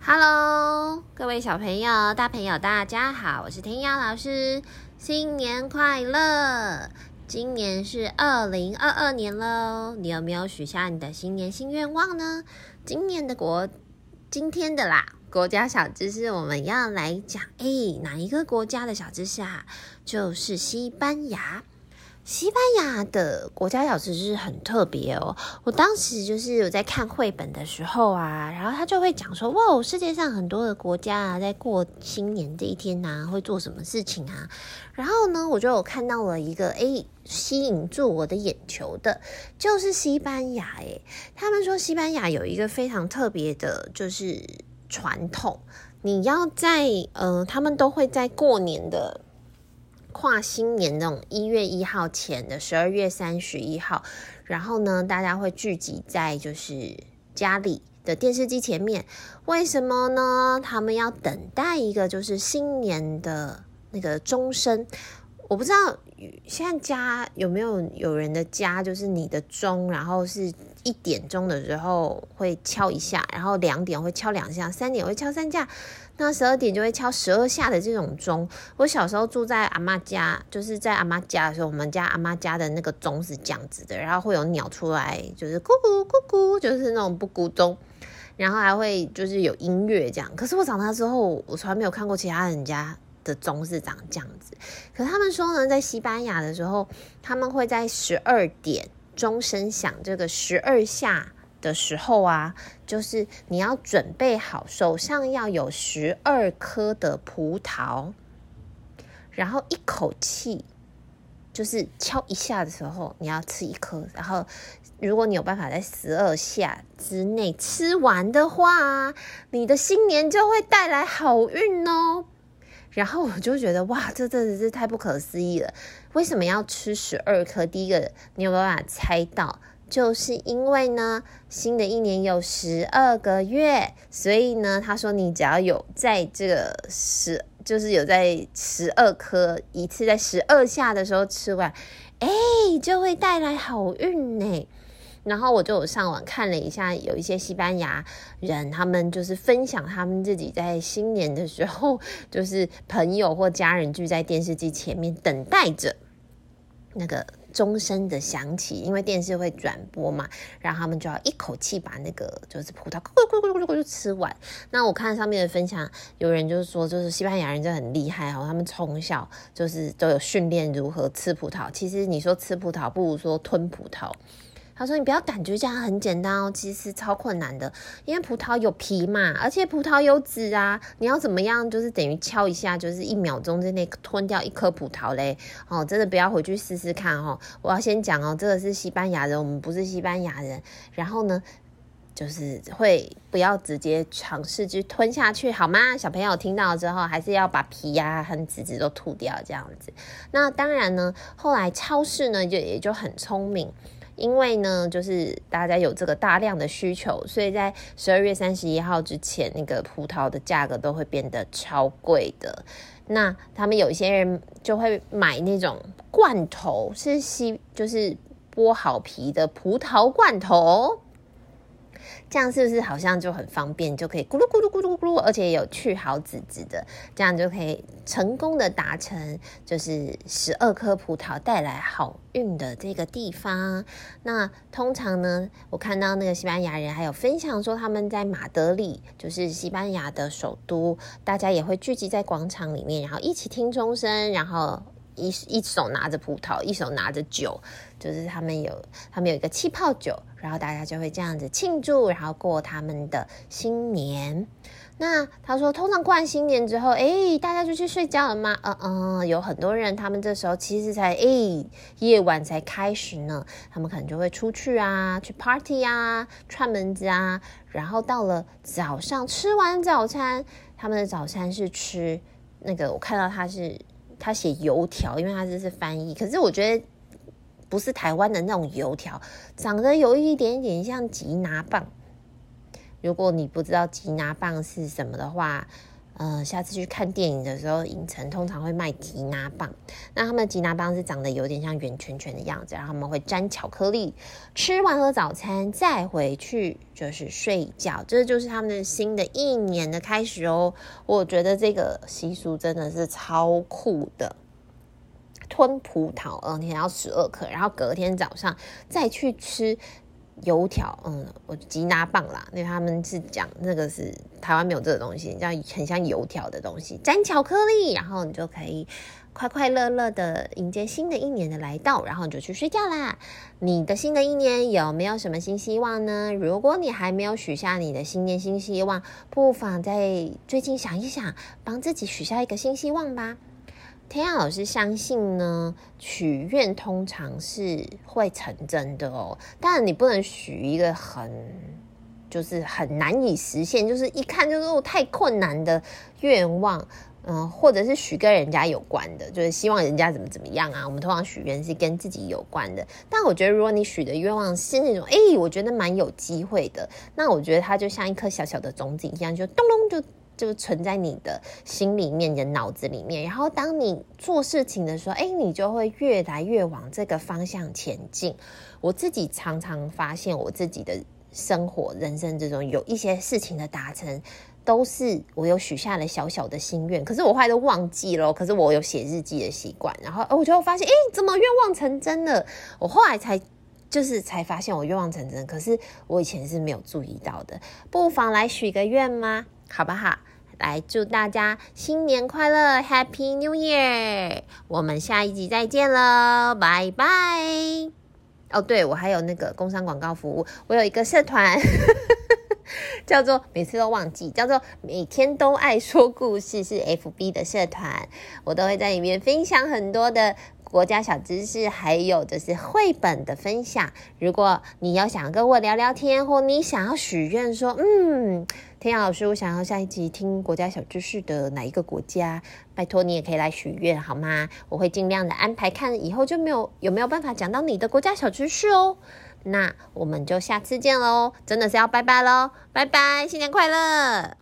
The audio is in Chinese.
Hello，各位小朋友、大朋友，大家好，我是天耀老师，新年快乐！今年是二零二二年喽，你有没有许下你的新年新愿望呢？今年的国，今天的啦，国家小知识我们要来讲，诶，哪一个国家的小知识啊？就是西班牙。西班牙的国家小吃是很特别哦。我当时就是有在看绘本的时候啊，然后他就会讲说，哇，世界上很多的国家啊，在过新年这一天呐，会做什么事情啊？然后呢，我就有看到了一个，诶，吸引住我的眼球的，就是西班牙。诶，他们说西班牙有一个非常特别的，就是传统，你要在，呃，他们都会在过年的。跨新年那种一月一号前的十二月三十一号，然后呢，大家会聚集在就是家里的电视机前面。为什么呢？他们要等待一个就是新年的那个钟声。我不知道现在家有没有有人的家，就是你的钟，然后是一点钟的时候会敲一下，然后两点会敲两下，三点会敲三下。那十二点就会敲十二下的这种钟。我小时候住在阿妈家，就是在阿妈家的时候，我们家阿妈家的那个钟是这样子的，然后会有鸟出来，就是咕咕咕咕，就是那种布谷钟，然后还会就是有音乐这样。可是我长大之后，我从来没有看过其他人家的钟是长这样子。可他们说呢，在西班牙的时候，他们会在十二点钟声响这个十二下。的时候啊，就是你要准备好，手上要有十二颗的葡萄，然后一口气就是敲一下的时候，你要吃一颗，然后如果你有办法在十二下之内吃完的话，你的新年就会带来好运哦。然后我就觉得哇，这真的是太不可思议了！为什么要吃十二颗？第一个，你有没有办法猜到？就是因为呢，新的一年有十二个月，所以呢，他说你只要有在这个十，就是有在十二颗一次在十二下的时候吃完，哎，就会带来好运呢。然后我就有上网看了一下，有一些西班牙人，他们就是分享他们自己在新年的时候，就是朋友或家人聚在电视机前面等待着那个。钟声的响起，因为电视会转播嘛，然后他们就要一口气把那个就是葡萄咕咕咕咕咕咕就吃完。那我看上面的分享，有人就是说，就是西班牙人就很厉害哦，他们从小就是都有训练如何吃葡萄。其实你说吃葡萄，不如说吞葡萄。他说：“你不要感觉这样很简单哦，其实超困难的，因为葡萄有皮嘛，而且葡萄有籽啊，你要怎么样，就是等于敲一下，就是一秒钟之内吞掉一颗葡萄嘞。哦，真的不要回去试试看哦。我要先讲哦，这个是西班牙人，我们不是西班牙人。然后呢，就是会不要直接尝试去吞下去，好吗？小朋友听到之后，还是要把皮呀、啊、和籽籽都吐掉，这样子。那当然呢，后来超市呢就也就很聪明。”因为呢，就是大家有这个大量的需求，所以在十二月三十一号之前，那个葡萄的价格都会变得超贵的。那他们有些人就会买那种罐头，是西，就是剥好皮的葡萄罐头。这样是不是好像就很方便，就可以咕噜咕噜咕噜咕噜，而且有去好籽籽的，这样就可以成功的达成，就是十二颗葡萄带来好运的这个地方。那通常呢，我看到那个西班牙人还有分享说，他们在马德里，就是西班牙的首都，大家也会聚集在广场里面，然后一起听钟声，然后。一一手拿着葡萄，一手拿着酒，就是他们有他们有一个气泡酒，然后大家就会这样子庆祝，然后过他们的新年。那他说，通常过完新年之后，诶，大家就去睡觉了吗？嗯嗯，有很多人，他们这时候其实才诶夜晚才开始呢，他们可能就会出去啊，去 party 啊，串门子啊，然后到了早上吃完早餐，他们的早餐是吃那个，我看到他是。他写油条，因为他这是翻译。可是我觉得不是台湾的那种油条，长得有一点点像吉拿棒。如果你不知道吉拿棒是什么的话，呃，下次去看电影的时候，影城通常会卖吉拿棒。那他们的吉拿棒是长得有点像圆圈圈的样子，然后他们会沾巧克力，吃完了早餐再回去就是睡觉，这就是他们新的一年的开始哦。我觉得这个习俗真的是超酷的。吞葡萄，嗯，你要十二颗，然后隔天早上再去吃油条，嗯，我吉拿棒啦，因为他们是讲那个是台湾没有这个东西，叫很像油条的东西，沾巧克力，然后你就可以快快乐乐的迎接新的一年的来到，然后你就去睡觉啦。你的新的一年有没有什么新希望呢？如果你还没有许下你的新年新希望，不妨在最近想一想，帮自己许下一个新希望吧。天雅老师相信呢，许愿通常是会成真的哦。当然，你不能许一个很就是很难以实现，就是一看就是太困难的愿望，嗯、或者是许跟人家有关的，就是希望人家怎么怎么样啊。我们通常许愿是跟自己有关的。但我觉得，如果你许的愿望是那种，哎、我觉得蛮有机会的，那我觉得它就像一颗小小的种子一样，就咚咚就。就存在你的心里面、你的脑子里面，然后当你做事情的时候，哎，你就会越来越往这个方向前进。我自己常常发现，我自己的生活、人生之中有一些事情的达成，都是我有许下了小小的心愿，可是我后来都忘记了。可是我有写日记的习惯，然后我就发现，哎，怎么愿望成真了？我后来才就是才发现我愿望成真，可是我以前是没有注意到的。不妨来许个愿吗？好不好？来祝大家新年快乐，Happy New Year！我们下一集再见喽，拜拜。哦，对，我还有那个工商广告服务，我有一个社团，叫做每次都忘记，叫做每天都爱说故事，是 FB 的社团，我都会在里面分享很多的。国家小知识，还有就是绘本的分享。如果你要想跟我聊聊天，或你想要许愿说，嗯，天雅老师，我想要下一集听国家小知识的哪一个国家？拜托你也可以来许愿好吗？我会尽量的安排，看以后就没有有没有办法讲到你的国家小知识哦。那我们就下次见喽，真的是要拜拜喽，拜拜，新年快乐！